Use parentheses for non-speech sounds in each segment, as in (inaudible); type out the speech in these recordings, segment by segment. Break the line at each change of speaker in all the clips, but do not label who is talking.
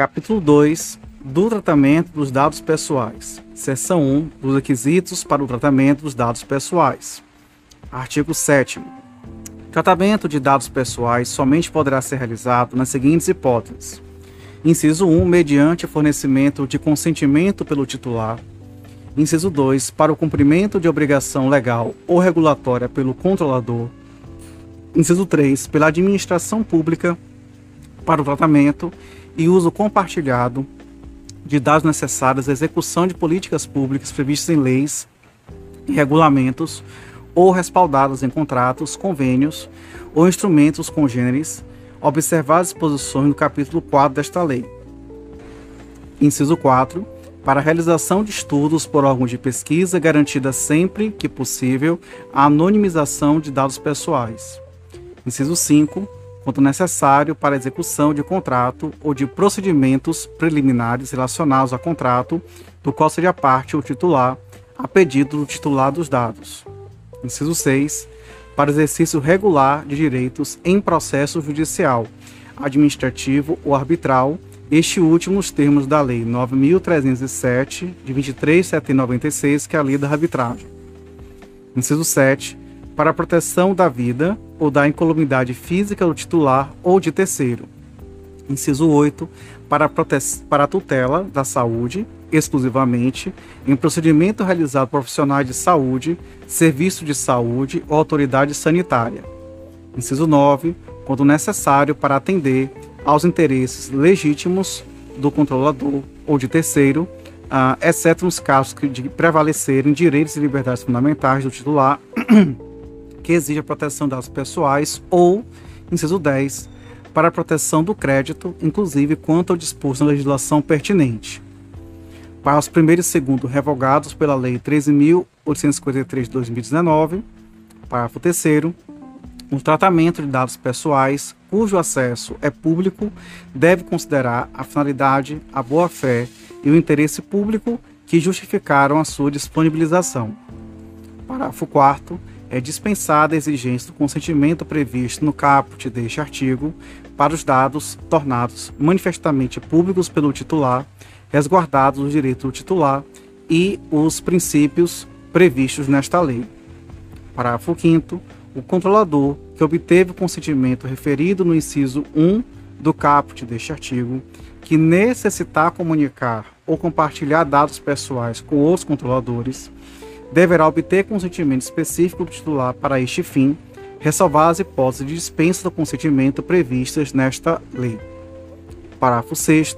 Capítulo 2 do tratamento dos dados pessoais. Seção 1 dos requisitos para o tratamento dos dados pessoais. Artigo 7 Tratamento de dados pessoais somente poderá ser realizado nas seguintes hipóteses: Inciso 1, mediante fornecimento de consentimento pelo titular. Inciso 2, para o cumprimento de obrigação legal ou regulatória pelo controlador. Inciso 3, pela administração pública para o tratamento e uso compartilhado de dados necessários à execução de políticas públicas previstas em leis e regulamentos ou respaldadas em contratos, convênios ou instrumentos congêneres, observar as disposições no capítulo 4 desta lei. Inciso 4. Para a realização de estudos por órgãos de pesquisa, garantida sempre que possível a anonimização de dados pessoais. Inciso 5 quanto necessário para execução de contrato ou de procedimentos preliminares relacionados a contrato, do qual seja parte o titular, a pedido do titular dos dados. Inciso 6. Para exercício regular de direitos em processo judicial, administrativo ou arbitral, este último nos termos da Lei 9.307, de 23 de setembro de 96, que é a Lei da Arbitragem. Inciso 7 para a proteção da vida ou da incolumidade física do titular ou de terceiro. Inciso 8. Para a, para a tutela da saúde, exclusivamente, em procedimento realizado por profissionais de saúde, serviço de saúde ou autoridade sanitária. Inciso 9. Quando necessário para atender aos interesses legítimos do controlador ou de terceiro, uh, exceto nos casos de prevalecerem direitos e liberdades fundamentais do titular (clears throat) que exige a proteção das pessoais ou, inciso 10, para a proteção do crédito, inclusive quanto ao disposto na legislação pertinente. Para os primeiro e segundo revogados pela Lei 13.853 de 2019, parágrafo 3 o tratamento de dados pessoais cujo acesso é público deve considerar a finalidade, a boa-fé e o interesse público que justificaram a sua disponibilização. Parágrafo 4 é dispensada a exigência do consentimento previsto no caput deste artigo para os dados tornados manifestamente públicos pelo titular, resguardados os direitos do titular e os princípios previstos nesta lei. Parágrafo 5 o controlador que obteve o consentimento referido no inciso 1 do caput deste artigo, que necessitar comunicar ou compartilhar dados pessoais com outros controladores, deverá obter consentimento específico do titular para este fim, ressalvar as hipóteses de dispensa do consentimento previstas nesta lei. Parágrafo 6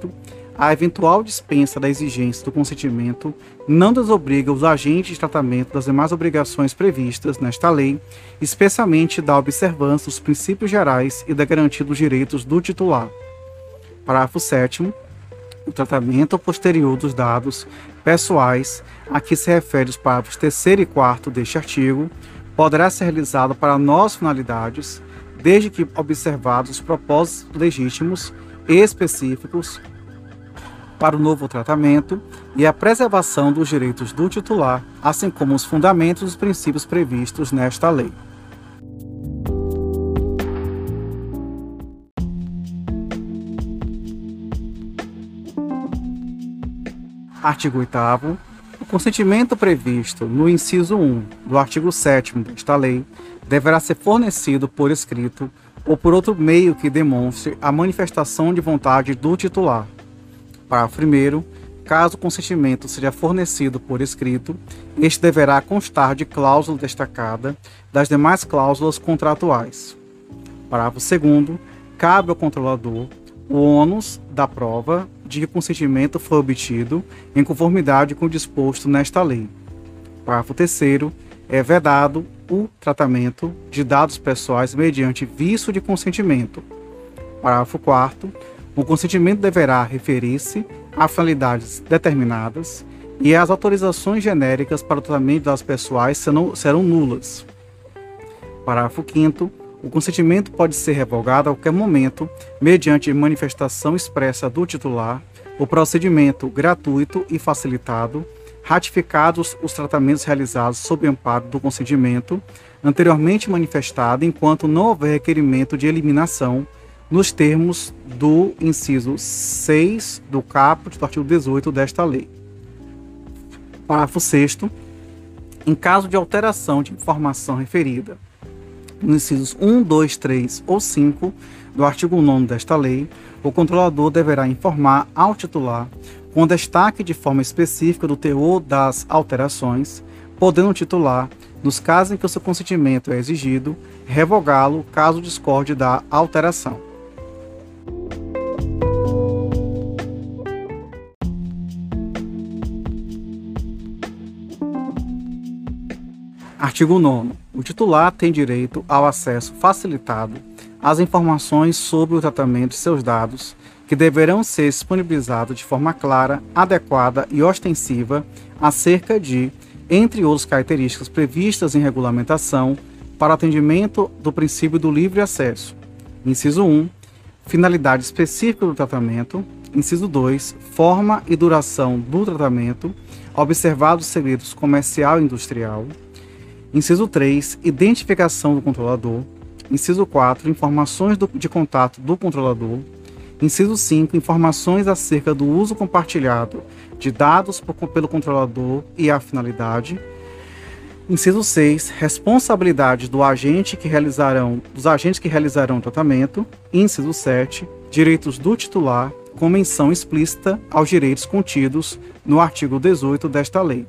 a eventual dispensa da exigência do consentimento não desobriga os agentes de tratamento das demais obrigações previstas nesta lei, especialmente da observância dos princípios gerais e da garantia dos direitos do titular. Parágrafo 7 o tratamento posterior dos dados pessoais a que se refere os parágrafos 3 e 4 deste artigo poderá ser realizado para novas finalidades, desde que observados os propósitos legítimos e específicos para o novo tratamento e a preservação dos direitos do titular, assim como os fundamentos e os princípios previstos nesta lei. Artigo 8 o consentimento previsto no inciso 1 do artigo 7 desta lei deverá ser fornecido por escrito ou por outro meio que demonstre a manifestação de vontade do titular. Parágrafo 1 Caso o consentimento seja fornecido por escrito, este deverá constar de cláusula destacada das demais cláusulas contratuais. Parágrafo 2 Cabe ao controlador o ônus da prova de que consentimento foi obtido em conformidade com o disposto nesta lei. Parágrafo 3 é vedado o tratamento de dados pessoais mediante vício de consentimento. Parágrafo 4 o consentimento deverá referir-se a finalidades determinadas e as autorizações genéricas para o tratamento de dados pessoais serão, serão nulas. Parágrafo 5 o consentimento pode ser revogado a qualquer momento, mediante manifestação expressa do titular, o procedimento gratuito e facilitado, ratificados os tratamentos realizados sob amparo do consentimento, anteriormente manifestado, enquanto não houver requerimento de eliminação, nos termos do inciso 6 do caput do artigo 18 desta lei. Parágrafo 6 em caso de alteração de informação referida incisos 1, 2, 3 ou 5 do artigo 9 desta lei, o controlador deverá informar ao titular, com destaque de forma específica do teor das alterações, podendo o titular, nos casos em que o seu consentimento é exigido, revogá-lo caso discorde da alteração. Artigo 9. O titular tem direito ao acesso facilitado às informações sobre o tratamento de seus dados, que deverão ser disponibilizados de forma clara, adequada e ostensiva acerca de, entre outras características previstas em regulamentação, para atendimento do princípio do livre acesso. Inciso 1. Finalidade específica do tratamento. Inciso 2. Forma e duração do tratamento, observados segredos comercial e industrial. Inciso 3, identificação do controlador. Inciso 4, informações do, de contato do controlador. Inciso 5, informações acerca do uso compartilhado de dados por, pelo controlador e a finalidade. Inciso 6, responsabilidade do agente que realizarão, dos agentes que realizarão o tratamento. Inciso 7, direitos do titular, com menção explícita aos direitos contidos no artigo 18 desta lei.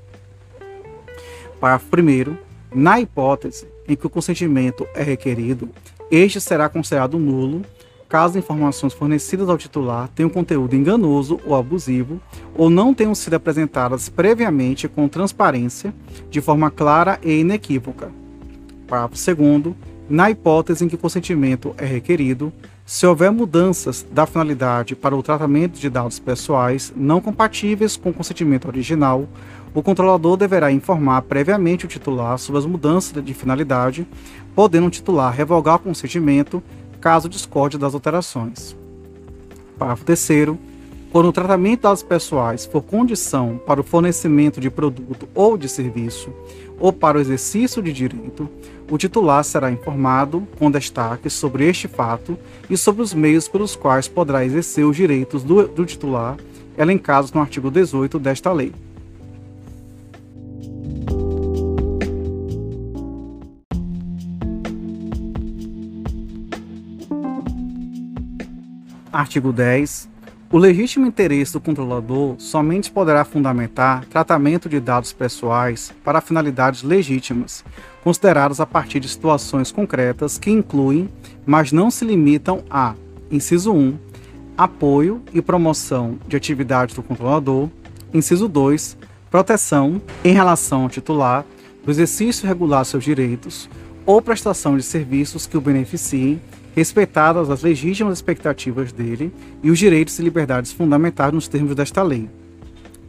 Parágrafo 1 na hipótese em que o consentimento é requerido, este será considerado nulo caso informações fornecidas ao titular tenham conteúdo enganoso ou abusivo ou não tenham sido apresentadas previamente com transparência, de forma clara e inequívoca. Parágrafo 2 na hipótese em que o consentimento é requerido, se houver mudanças da finalidade para o tratamento de dados pessoais não compatíveis com o consentimento original, o controlador deverá informar previamente o titular sobre as mudanças de finalidade, podendo o titular revogar o consentimento caso discorde das alterações. Parágrafo 3 quando o tratamento de dados pessoais for condição para o fornecimento de produto ou de serviço, ou para o exercício de direito, o titular será informado com destaque sobre este fato e sobre os meios pelos quais poderá exercer os direitos do, do titular, elencados no artigo 18 desta lei. Artigo 10. O legítimo interesse do controlador somente poderá fundamentar tratamento de dados pessoais para finalidades legítimas, consideradas a partir de situações concretas que incluem, mas não se limitam a: inciso 1, apoio e promoção de atividades do controlador, inciso 2, proteção em relação ao titular do exercício regular seus direitos ou prestação de serviços que o beneficiem respeitadas as legítimas expectativas dele e os direitos e liberdades fundamentais nos termos desta lei.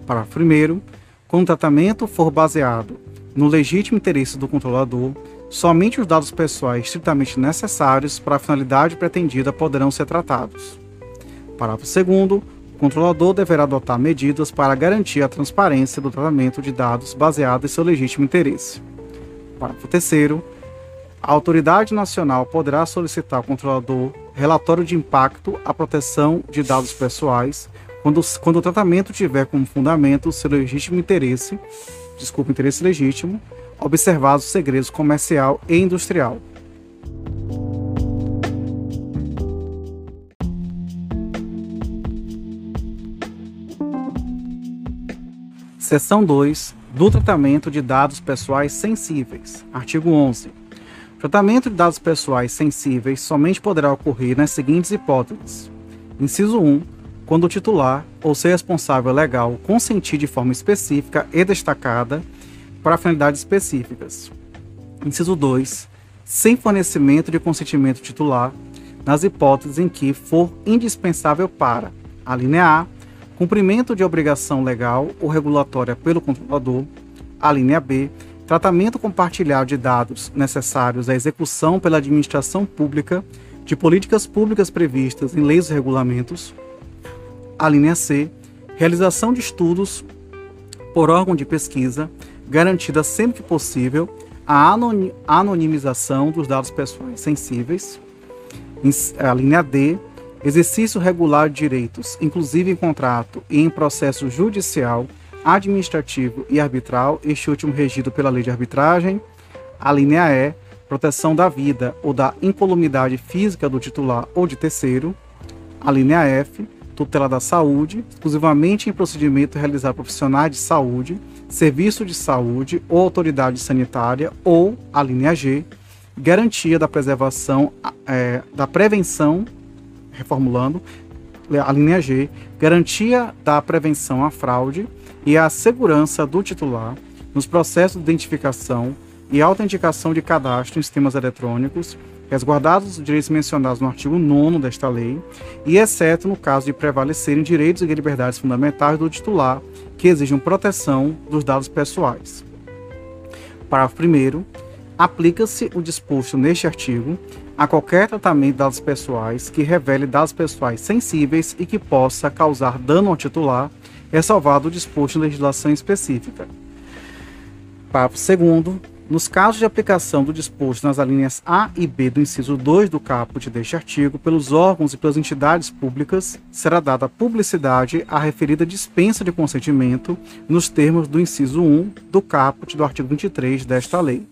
Parágrafo 1. Quando o tratamento for baseado no legítimo interesse do controlador, somente os dados pessoais estritamente necessários para a finalidade pretendida poderão ser tratados. Parágrafo 2. O controlador deverá adotar medidas para garantir a transparência do tratamento de dados baseado em seu legítimo interesse. Parágrafo 3. A autoridade nacional poderá solicitar ao controlador relatório de impacto à proteção de dados pessoais quando, quando o tratamento tiver como fundamento seu legítimo interesse, desculpa, interesse legítimo, observados os segredos comercial e industrial. Seção 2 do tratamento de dados pessoais sensíveis. Artigo 11 Tratamento de dados pessoais sensíveis somente poderá ocorrer nas seguintes hipóteses. Inciso 1. Quando o titular ou seu responsável legal consentir de forma específica e destacada para finalidades específicas. Inciso 2. Sem fornecimento de consentimento titular, nas hipóteses em que for indispensável para a linha A, cumprimento de obrigação legal ou regulatória pelo controlador, a linha B, tratamento compartilhado de dados necessários à execução pela administração pública de políticas públicas previstas em leis e regulamentos. A linha C, realização de estudos por órgão de pesquisa, garantida sempre que possível a anonimização dos dados pessoais sensíveis. A linha D, exercício regular de direitos, inclusive em contrato e em processo judicial, administrativo e arbitral, este último regido pela lei de arbitragem. A linha E, proteção da vida ou da incolumidade física do titular ou de terceiro. A linha F, tutela da saúde, exclusivamente em procedimento realizado profissionais de saúde, serviço de saúde ou autoridade sanitária, ou a linha G, garantia da preservação, é, da prevenção, reformulando, a linha G, garantia da prevenção à fraude e à segurança do titular nos processos de identificação e autenticação de cadastro em sistemas eletrônicos, resguardados os direitos mencionados no artigo 9 desta lei, e exceto no caso de prevalecerem direitos e liberdades fundamentais do titular que exigem proteção dos dados pessoais. Parágrafo 1 aplica-se o disposto neste artigo a qualquer tratamento de dados pessoais que revele dados pessoais sensíveis e que possa causar dano ao titular, ressalvado o disposto em legislação específica. Parágrafo 2 nos casos de aplicação do disposto nas alíneas A e B do inciso 2 do caput deste artigo, pelos órgãos e pelas entidades públicas, será dada publicidade à referida dispensa de consentimento nos termos do inciso 1 do caput do artigo 23 desta lei.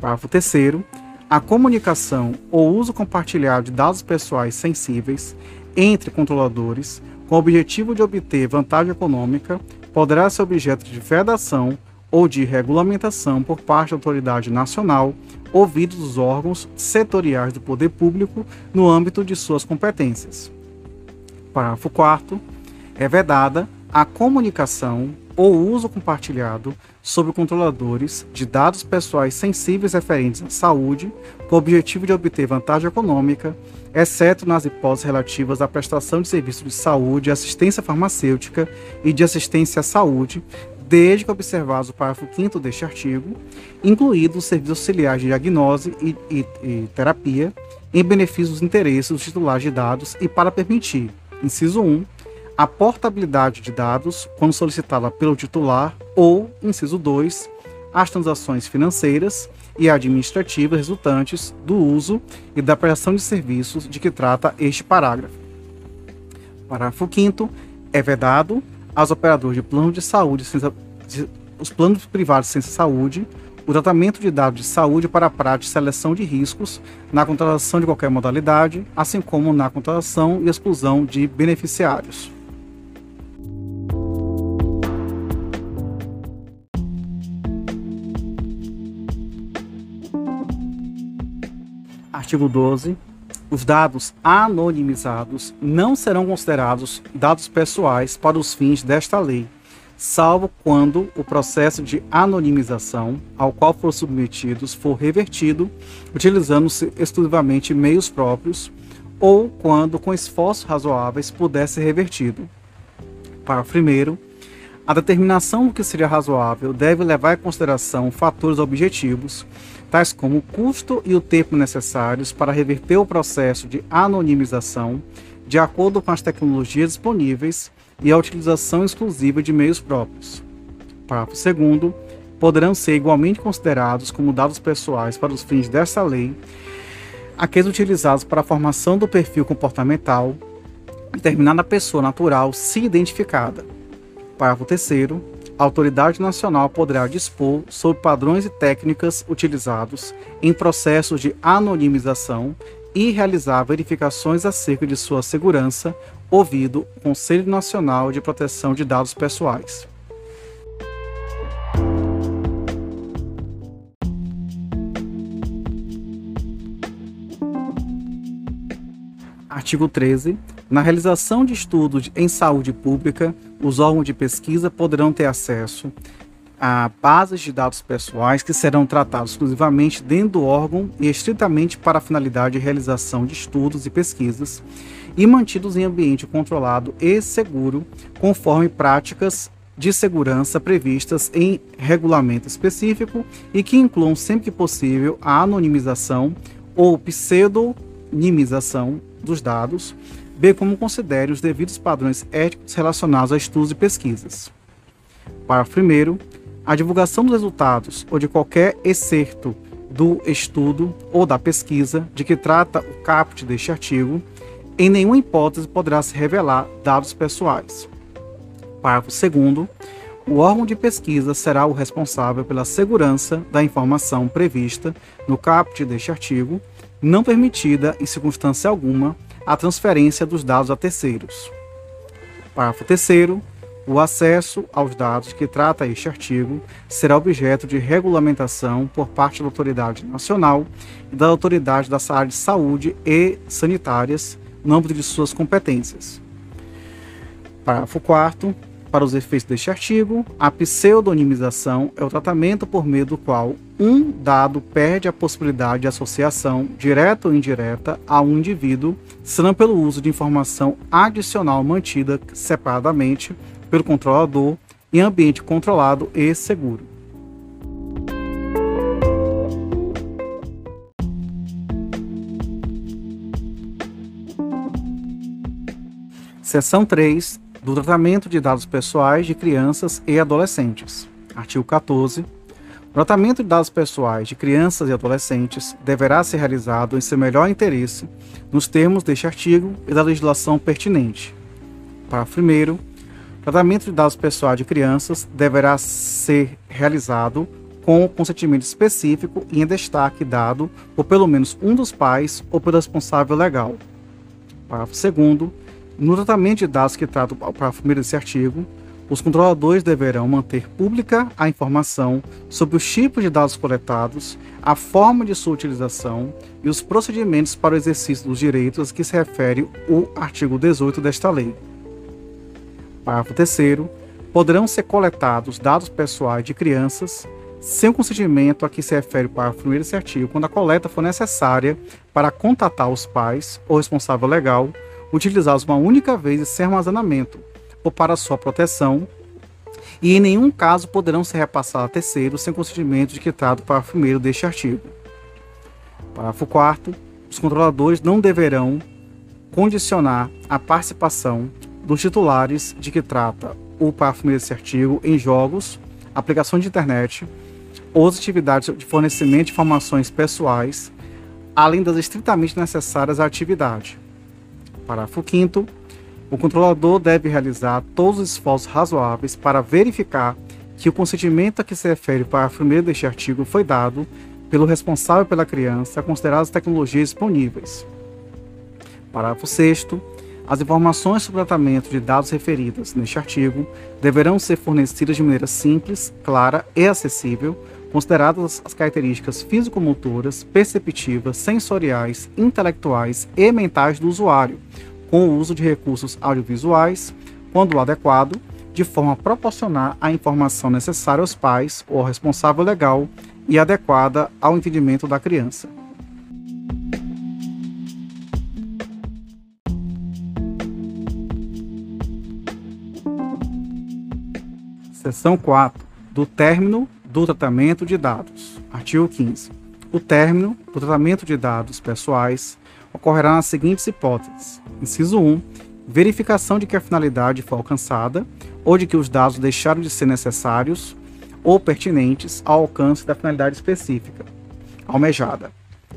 Parágrafo 3 a comunicação ou uso compartilhado de dados pessoais sensíveis entre controladores com o objetivo de obter vantagem econômica poderá ser objeto de vedação ou de regulamentação por parte da autoridade nacional, ouvidos os órgãos setoriais do poder público no âmbito de suas competências. Parágrafo 4 é vedada a comunicação ou uso compartilhado sobre controladores de dados pessoais sensíveis referentes à saúde, com o objetivo de obter vantagem econômica, exceto nas hipóteses relativas à prestação de serviços de saúde, assistência farmacêutica e de assistência à saúde, desde que observados o parágrafo 5 deste artigo, incluídos os serviços auxiliares de diagnose e, e, e, terapia, em benefício dos interesses dos titulares de dados e para permitir, inciso 1, a portabilidade de dados quando solicitada pelo titular ou, inciso 2, as transações financeiras e administrativas resultantes do uso e da prestação de serviços de que trata este parágrafo. Parágrafo 5 é vedado aos operadores de plano de saúde, os planos privados de ciência saúde, o tratamento de dados de saúde para a prática de seleção de riscos na contratação de qualquer modalidade, assim como na contratação e exclusão de beneficiários. Artigo 12 os dados anonimizados não serão considerados dados pessoais para os fins desta lei, salvo quando o processo de anonimização ao qual foram submetidos for revertido, utilizando-se exclusivamente meios próprios, ou quando, com esforços razoáveis, puder ser revertido. Parágrafo 1. A determinação do que seria razoável deve levar em consideração fatores objetivos, tais como o custo e o tempo necessários para reverter o processo de anonimização de acordo com as tecnologias disponíveis e a utilização exclusiva de meios próprios. Parágrafo 2 poderão ser igualmente considerados como dados pessoais para os fins desta lei aqueles utilizados para a formação do perfil comportamental de determinada pessoa natural se identificada. Parágrafo 3 a autoridade nacional poderá dispor sobre padrões e técnicas utilizados em processos de anonimização e realizar verificações acerca de sua segurança, ouvido o Conselho Nacional de Proteção de Dados Pessoais. Artigo 13. Na realização de estudos em saúde pública, os órgãos de pesquisa poderão ter acesso a bases de dados pessoais que serão tratados exclusivamente dentro do órgão e estritamente para a finalidade de realização de estudos e pesquisas e mantidos em ambiente controlado e seguro, conforme práticas de segurança previstas em regulamento específico e que incluam sempre que possível a anonimização ou pseudonimização dos dados, bem como considere os devidos padrões éticos relacionados a estudos e pesquisas. Parágrafo 1. A divulgação dos resultados ou de qualquer excerto do estudo ou da pesquisa de que trata o caput deste artigo, em nenhuma hipótese poderá se revelar dados pessoais. Parágrafo 2 o órgão de pesquisa será o responsável pela segurança da informação prevista no caput deste artigo, não permitida, em circunstância alguma, a transferência dos dados a terceiros. Parágrafo 3 o acesso aos dados que trata este artigo será objeto de regulamentação por parte da autoridade nacional e da autoridade da área de saúde e sanitárias no âmbito de suas competências. Parágrafo 4 para os efeitos deste artigo, a pseudonimização é o tratamento por meio do qual um dado perde a possibilidade de associação, direta ou indireta, a um indivíduo, senão pelo uso de informação adicional mantida separadamente pelo controlador em ambiente controlado e seguro. Seção 3 do tratamento de dados pessoais de crianças e adolescentes. Artigo 14. O tratamento de dados pessoais de crianças e adolescentes deverá ser realizado em seu melhor interesse, nos termos deste artigo e da legislação pertinente. Parágrafo 1. O tratamento de dados pessoais de crianças deverá ser realizado com o consentimento específico e em destaque dado por pelo menos um dos pais ou pelo responsável legal. Parágrafo 2. No tratamento de dados que tratam para a família desse artigo, os controladores deverão manter pública a informação sobre os tipos de dados coletados, a forma de sua utilização e os procedimentos para o exercício dos direitos a que se refere o artigo 18 desta lei. Parágrafo 3 poderão ser coletados dados pessoais de crianças sem o consentimento a que se refere o parágrafo 1 desse artigo, quando a coleta for necessária para contatar os pais ou responsável legal utilizados uma única vez e sem armazenamento, ou para sua proteção, e em nenhum caso poderão ser repassados a terceiros sem consentimento de que trata o parágrafo 1 deste artigo. Parágrafo 4 os controladores não deverão condicionar a participação dos titulares de que trata o parágrafo 1 desse artigo em jogos, aplicações de internet ou atividades de fornecimento de informações pessoais, além das estritamente necessárias à atividade. Parágrafo 5 o controlador deve realizar todos os esforços razoáveis para verificar que o consentimento a que se refere o parágrafo 1 deste artigo foi dado pelo responsável pela criança, consideradas as tecnologias disponíveis. Parágrafo 6 as informações sobre o tratamento de dados referidas neste artigo deverão ser fornecidas de maneira simples, clara e acessível, consideradas as características físico-motoras, perceptivas, sensoriais, intelectuais e mentais do usuário, com o uso de recursos audiovisuais, quando adequado, de forma a proporcionar a informação necessária aos pais ou ao responsável legal e adequada ao entendimento da criança. Seção 4. Do término do tratamento de dados. Artigo 15. O término do tratamento de dados pessoais ocorrerá nas seguintes hipóteses: inciso 1, verificação de que a finalidade foi alcançada ou de que os dados deixaram de ser necessários ou pertinentes ao alcance da finalidade específica almejada.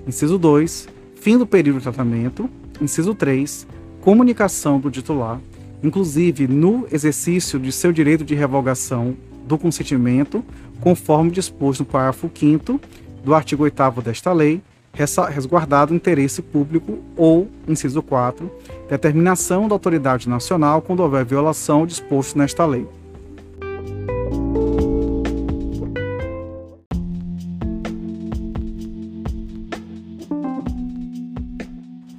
Inciso 2, fim do período de tratamento. Inciso 3, comunicação do titular, inclusive no exercício de seu direito de revogação do consentimento, conforme disposto no parágrafo 5 do artigo 8 desta lei, resguardado interesse público ou, inciso 4, determinação da autoridade nacional quando houver violação disposto nesta lei.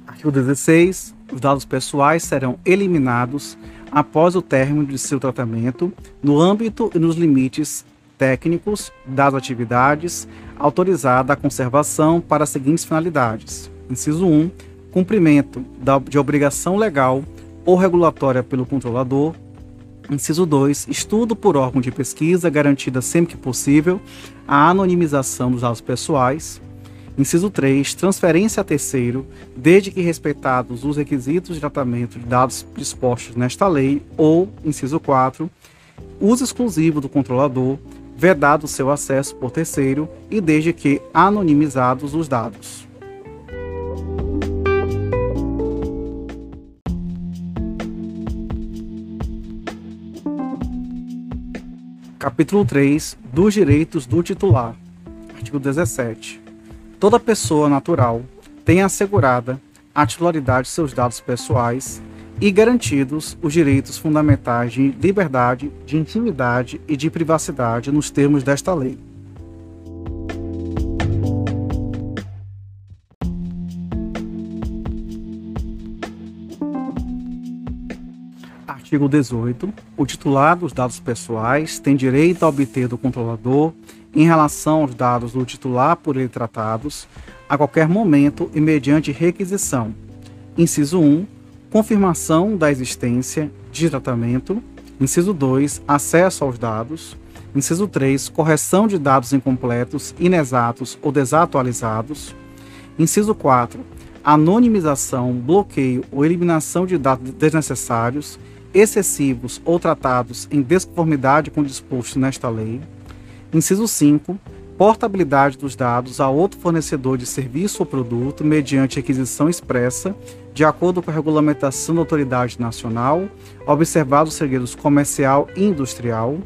Artigo 16. Os dados pessoais serão eliminados após o término de seu tratamento, no âmbito e nos limites técnicos das atividades autorizada a conservação para as seguintes finalidades. Inciso 1. Cumprimento de obrigação legal ou regulatória pelo controlador. Inciso 2. Estudo por órgão de pesquisa garantida sempre que possível a anonimização dos dados pessoais. Inciso 3. Transferência a terceiro, desde que respeitados os requisitos de tratamento de dados dispostos nesta lei. Ou, inciso 4. Uso exclusivo do controlador vedado seu acesso por terceiro e desde que anonimizados os dados. Capítulo 3 dos direitos do titular. Artigo 17. Toda pessoa natural tem assegurada a titularidade de seus dados pessoais e garantidos os direitos fundamentais de liberdade, de intimidade e de privacidade nos termos desta lei. Artigo 18. O titular dos dados pessoais tem direito a obter do controlador, em relação aos dados do titular por ele tratados, a qualquer momento e mediante requisição. Inciso 1. Confirmação da existência de tratamento. Inciso 2. Acesso aos dados. Inciso 3. Correção de dados incompletos, inexatos ou desatualizados. Inciso 4. Anonimização, bloqueio ou eliminação de dados desnecessários excessivos ou tratados em desconformidade com o disposto nesta lei. Inciso 5. Portabilidade dos dados a outro fornecedor de serviço ou produto mediante requisição expressa, de acordo com a regulamentação da autoridade nacional, observados os segredos comercial e industrial.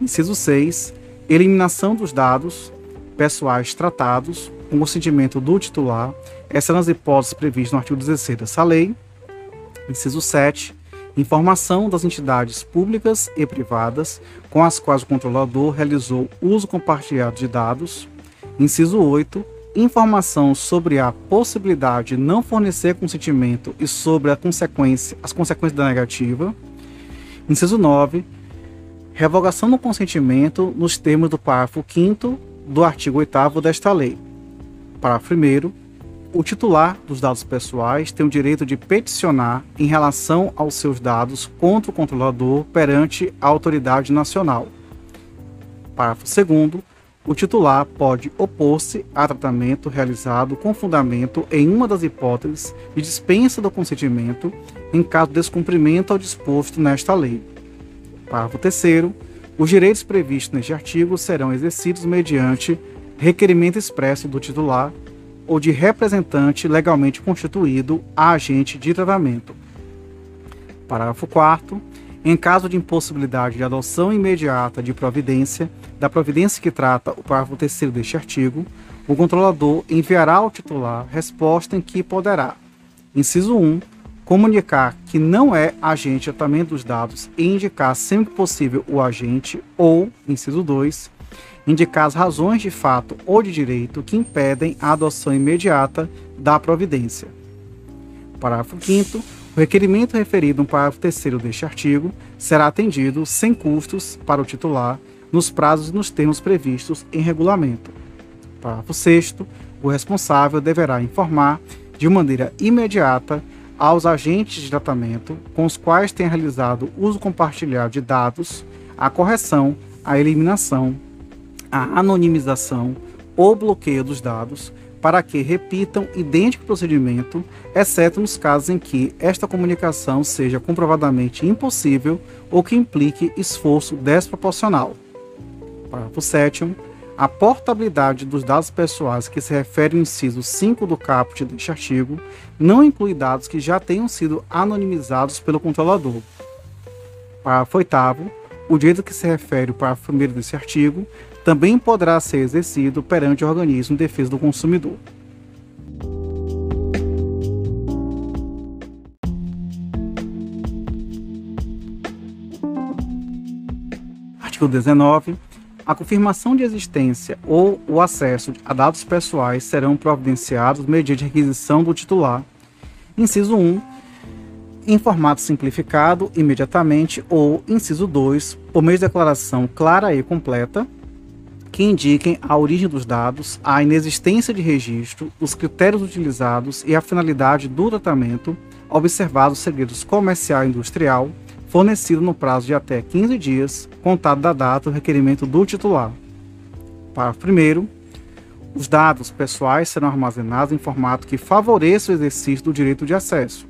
Inciso 6. Eliminação dos dados pessoais tratados com consentimento do titular, essas nas hipóteses previstas no artigo 16 dessa lei. Inciso 7 informação das entidades públicas e privadas com as quais o controlador realizou uso compartilhado de dados. Inciso 8. Informação sobre a possibilidade de não fornecer consentimento e sobre a consequência, as consequências da negativa. Inciso 9. Revogação do consentimento nos termos do parágrafo 5 do artigo 8 desta lei. Parágrafo 1 o titular dos dados pessoais tem o direito de peticionar em relação aos seus dados contra o controlador perante a autoridade nacional. Parágrafo 2. O titular pode opor-se a tratamento realizado com fundamento em uma das hipóteses de dispensa do consentimento em caso de descumprimento ao disposto nesta lei. Parágrafo 3. Os direitos previstos neste artigo serão exercidos mediante requerimento expresso do titular ou de representante legalmente constituído a agente de tratamento. Parágrafo 4 em caso de impossibilidade de adoção imediata de providência, da providência que trata o parágrafo 3 deste artigo, o controlador enviará ao titular resposta em que poderá, inciso 1, comunicar que não é agente de tratamento dos dados e indicar sempre que possível o agente, ou, inciso 2, indicar as razões de fato ou de direito que impedem a adoção imediata da providência. Parágrafo 5 o requerimento referido no parágrafo 3 deste artigo será atendido sem custos para o titular nos prazos e nos termos previstos em regulamento. Parágrafo 6 o responsável deverá informar de maneira imediata aos agentes de tratamento com os quais tenha realizado uso compartilhado de dados a correção, a eliminação, a anonimização ou bloqueio dos dados para que repitam idêntico procedimento, exceto nos casos em que esta comunicação seja comprovadamente impossível ou que implique esforço desproporcional. Parágrafo 7. A portabilidade dos dados pessoais que se refere ao inciso 5 do caput deste artigo não inclui dados que já tenham sido anonimizados pelo controlador. Parágrafo 8. O direito que se refere ao parágrafo 1 desse artigo também poderá ser exercido perante o organismo de defesa do consumidor. Artigo 19. A confirmação de existência ou o acesso a dados pessoais serão providenciados mediante requisição do titular. Inciso 1. Em formato simplificado, imediatamente, ou, inciso 2, por meio de declaração clara e completa, que indiquem a origem dos dados, a inexistência de registro, os critérios utilizados e a finalidade do tratamento, observados os segredos comercial e industrial, fornecido no prazo de até 15 dias, contado da data do requerimento do titular. Parágrafo 1. Os dados pessoais serão armazenados em formato que favoreça o exercício do direito de acesso.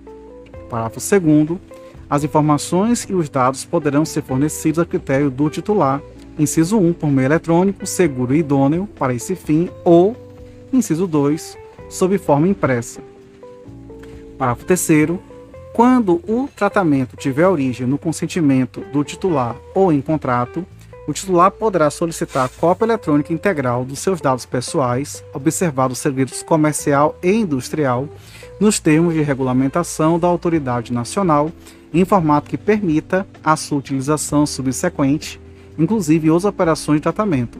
Parágrafo 2. As informações e os dados poderão ser fornecidos a critério do titular, Inciso 1, por meio eletrônico, seguro e idôneo para esse fim, ou, inciso 2, sob forma impressa. Parágrafo 3 quando o tratamento tiver origem no consentimento do titular ou em contrato, o titular poderá solicitar cópia eletrônica integral dos seus dados pessoais, observado os segredos comercial e industrial, nos termos de regulamentação da autoridade nacional, em formato que permita a sua utilização subsequente, inclusive as operações de tratamento.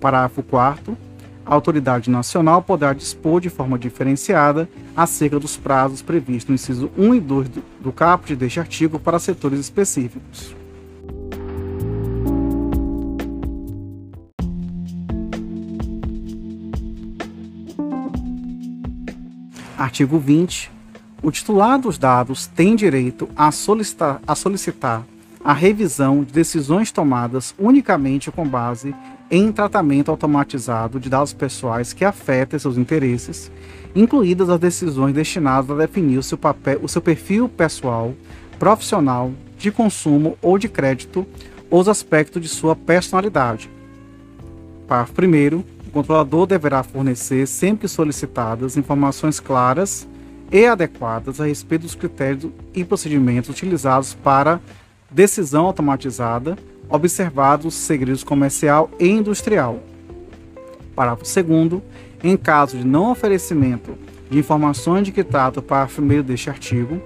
Parágrafo 4 a autoridade nacional poderá dispor de forma diferenciada acerca dos prazos previstos no inciso 1 e 2 do, caput deste artigo para setores específicos. Artigo 20. O titular dos dados tem direito a solicitar, a solicitar a revisão de decisões tomadas unicamente com base em tratamento automatizado de dados pessoais que afetem seus interesses, incluídas as decisões destinadas a definir o seu, papel, o seu perfil pessoal, profissional, de consumo ou de crédito, ou os aspectos de sua personalidade. Parágrafo 1. O controlador deverá fornecer, sempre solicitadas, informações claras e adequadas a respeito dos critérios e procedimentos utilizados para decisão automatizada observados os segredos comercial e industrial. Parágrafo 2 em caso de não oferecimento de informações de que trata o parágrafo 1 deste artigo,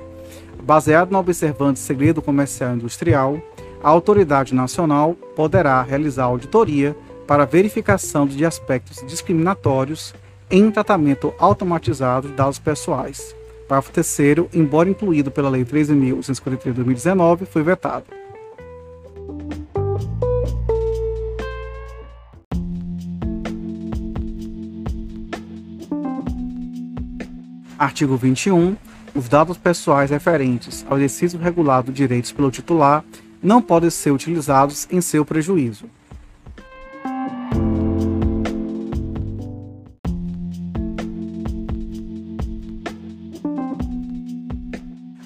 baseado no observante segredo comercial e industrial, a autoridade nacional poderá realizar auditoria para verificação de aspectos discriminatórios em tratamento automatizado de dados pessoais. Parágrafo 3 embora incluído pela Lei 13.143 de 2019, foi vetado. Artigo 21. Os dados pessoais referentes ao exercício regulado de direitos pelo titular não podem ser utilizados em seu prejuízo.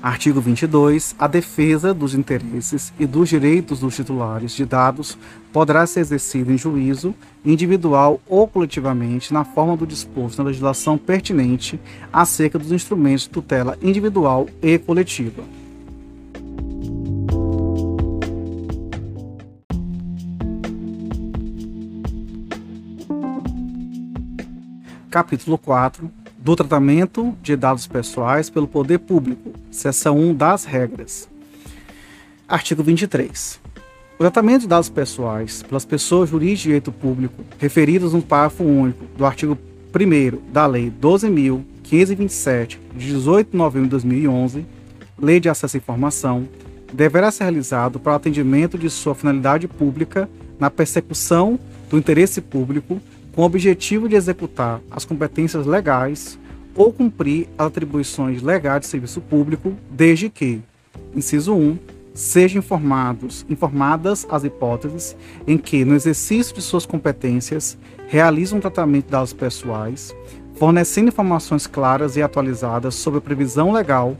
Artigo 22. A defesa dos interesses e dos direitos dos titulares de dados poderá ser exercida em juízo, individual ou coletivamente, na forma do disposto na legislação pertinente acerca dos instrumentos de tutela individual e coletiva. Capítulo 4 do tratamento de dados pessoais pelo poder público, seção 1 das regras. Artigo 23. O tratamento de dados pessoais pelas pessoas jurídicas de direito público referidos no parágrafo único do artigo 1 da Lei 12.527, de 18 de novembro de 2011, Lei de Acesso à Informação, deverá ser realizado para o atendimento de sua finalidade pública na persecução do interesse público com o objetivo de executar as competências legais ou cumprir as atribuições legais de serviço público, desde que, inciso 1, sejam informados, informadas as hipóteses em que, no exercício de suas competências, realizam um tratamento de dados pessoais, fornecendo informações claras e atualizadas sobre a previsão legal,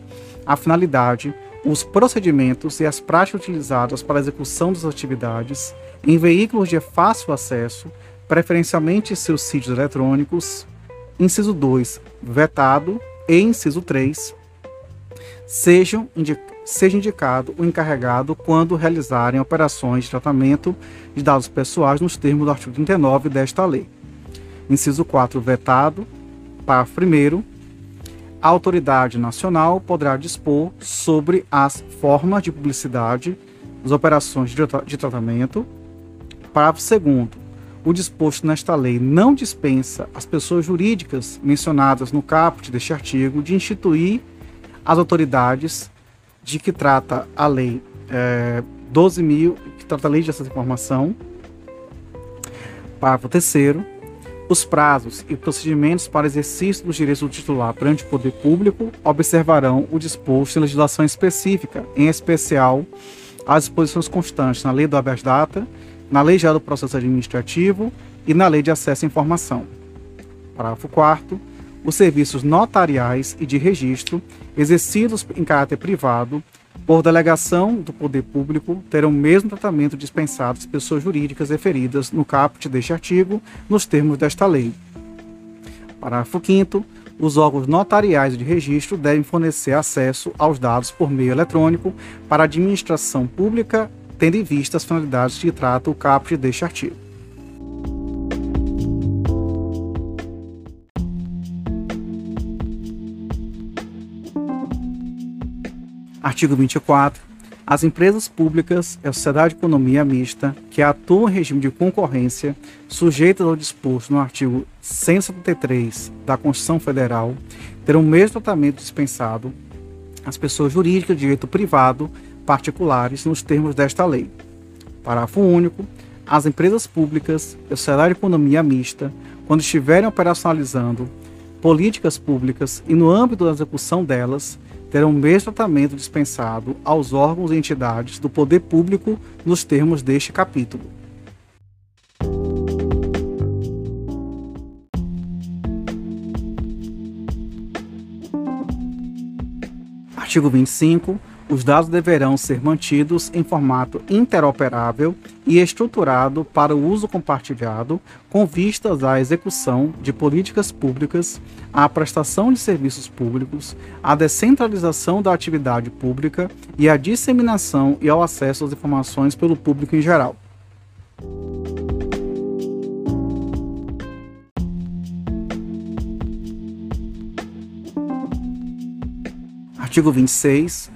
a finalidade, os procedimentos e as práticas utilizadas para a execução das atividades em veículos de fácil acesso, preferencialmente seus sítios eletrônicos. Inciso 2, vetado. E inciso 3, sejam seja indicado o encarregado quando realizarem operações de tratamento de dados pessoais nos termos do artigo 39 desta lei. Inciso 4, vetado. Parágrafo 1 a autoridade nacional poderá dispor sobre as formas de publicidade das operações de, tra de tratamento. Parágrafo 2 o disposto nesta lei não dispensa as pessoas jurídicas mencionadas no caput deste artigo de instituir as autoridades de que trata a lei é, 12.000, que trata a lei de acesso à informação. Parágrafo 3 os prazos e procedimentos para exercício dos direitos do titular perante o poder público observarão o disposto em legislação específica, em especial as disposições constantes na Lei do habeas data na Lei Geral do Processo Administrativo e na Lei de Acesso à Informação. Parágrafo 4 os serviços notariais e de registro exercidos em caráter privado por delegação do poder público, terão o mesmo tratamento dispensado às pessoas jurídicas referidas no caput deste artigo, nos termos desta lei. Parágrafo 5 os órgãos notariais de registro devem fornecer acesso aos dados por meio eletrônico para a administração pública, tendo em vista as finalidades que trata o caput deste artigo. Artigo 24. As empresas públicas e a sociedade de economia mista que atuam em regime de concorrência, sujeitas ao disposto no artigo 173 da Constituição Federal, terão o mesmo tratamento dispensado às pessoas jurídicas de direito privado particulares nos termos desta lei. Parágrafo único. As empresas públicas e sociedade de economia mista, quando estiverem operacionalizando políticas públicas e no âmbito da execução delas, terão o mesmo tratamento dispensado aos órgãos e entidades do poder público nos termos deste capítulo. Artigo 25 os dados deverão ser mantidos em formato interoperável e estruturado para o uso compartilhado, com vistas à execução de políticas públicas, à prestação de serviços públicos, à descentralização da atividade pública e à disseminação e ao acesso às informações pelo público em geral. Artigo 26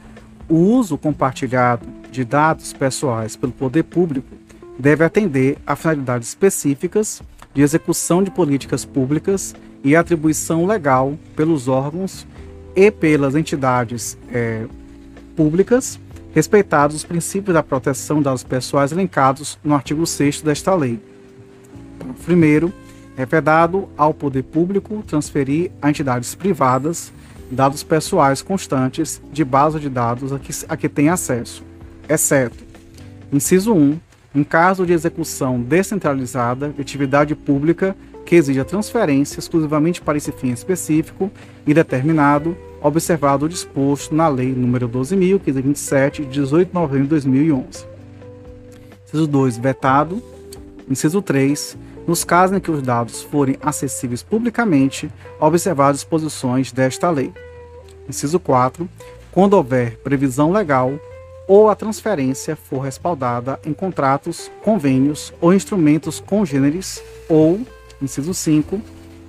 o uso compartilhado de dados pessoais pelo poder público deve atender a finalidades específicas de execução de políticas públicas e atribuição legal pelos órgãos e pelas entidades é, públicas, respeitados os princípios da proteção de dados pessoais elencados no artigo 6 desta lei. Primeiro, é vedado ao poder público transferir a entidades privadas dados pessoais constantes de base de dados a que, a que tem acesso, exceto, inciso 1, em caso de execução descentralizada de atividade pública que exija transferência exclusivamente para esse fim específico e determinado, observado o disposto na Lei nº 12.527, de 18 de novembro de 2011. Inciso 2, vetado. Inciso 3, nos casos em que os dados forem acessíveis publicamente, observar as disposições desta lei. Inciso 4. Quando houver previsão legal ou a transferência for respaldada em contratos, convênios ou instrumentos congêneres, ou, inciso 5,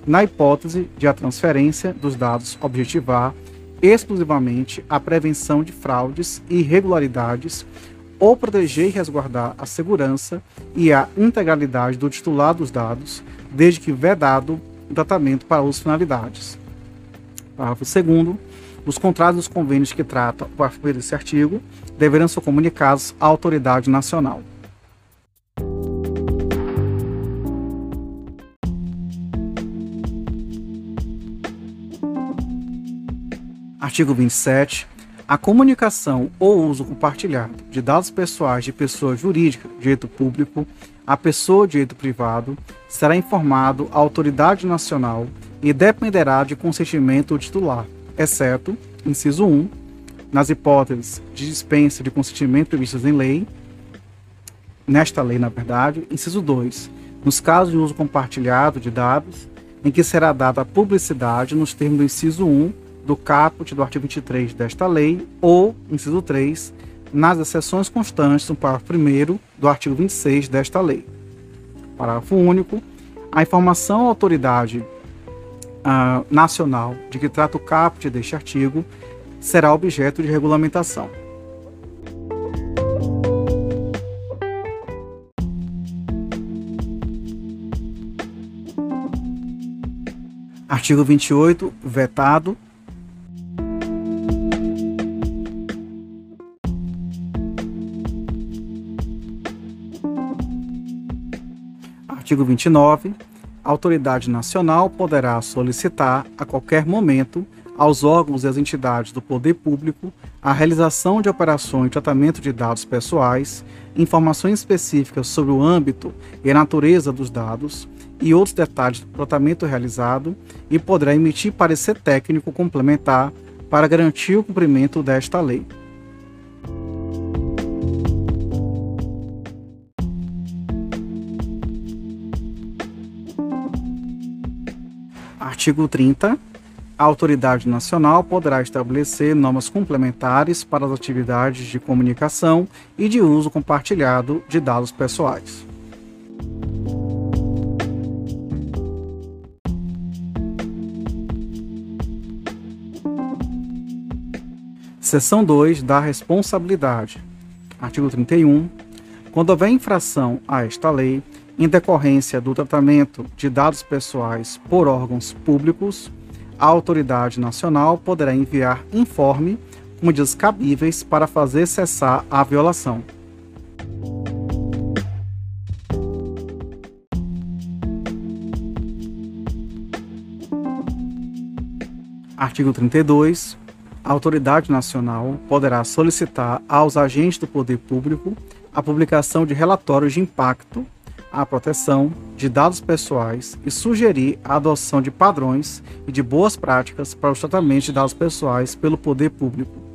na hipótese de a transferência dos dados objetivar exclusivamente a prevenção de fraudes e irregularidades ou proteger e resguardar a segurança e a integralidade do titular dos dados, desde que vedado o tratamento para outras finalidades. Parágrafo 2 os contratos e os convênios que tratam o parágrafo desse artigo deverão ser comunicados à autoridade nacional. Artigo 27 a comunicação ou uso compartilhado de dados pessoais de pessoa jurídica, direito público, a pessoa direito privado, será informado à autoridade nacional e dependerá de consentimento do titular, exceto, inciso 1, nas hipóteses de dispensa de consentimento previstas em lei, nesta lei, na verdade, inciso 2, nos casos de uso compartilhado de dados, em que será dada publicidade nos termos do inciso 1 do caput do artigo 23 desta lei ou, inciso 3, nas exceções constantes no parágrafo 1 do artigo 26 desta lei. Parágrafo único. A informação à autoridade uh, nacional de que trata o caput deste artigo será objeto de regulamentação. Artigo 28, vetado Artigo 29. A autoridade nacional poderá solicitar, a qualquer momento, aos órgãos e às entidades do poder público a realização de operações de tratamento de dados pessoais, informações específicas sobre o âmbito e a natureza dos dados e outros detalhes do tratamento realizado e poderá emitir parecer técnico complementar para garantir o cumprimento desta lei. Artigo 30. A autoridade nacional poderá estabelecer normas complementares para as atividades de comunicação e de uso compartilhado de dados pessoais. Seção 2 da responsabilidade. Artigo 31. Quando houver infração a esta lei, em decorrência do tratamento de dados pessoais por órgãos públicos, a autoridade nacional poderá enviar informe com medidas cabíveis para fazer cessar a violação. Artigo 32 a autoridade nacional poderá solicitar aos agentes do poder público a publicação de relatórios de impacto à proteção de dados pessoais e sugerir a adoção de padrões e de boas práticas para o tratamento de dados pessoais pelo poder público.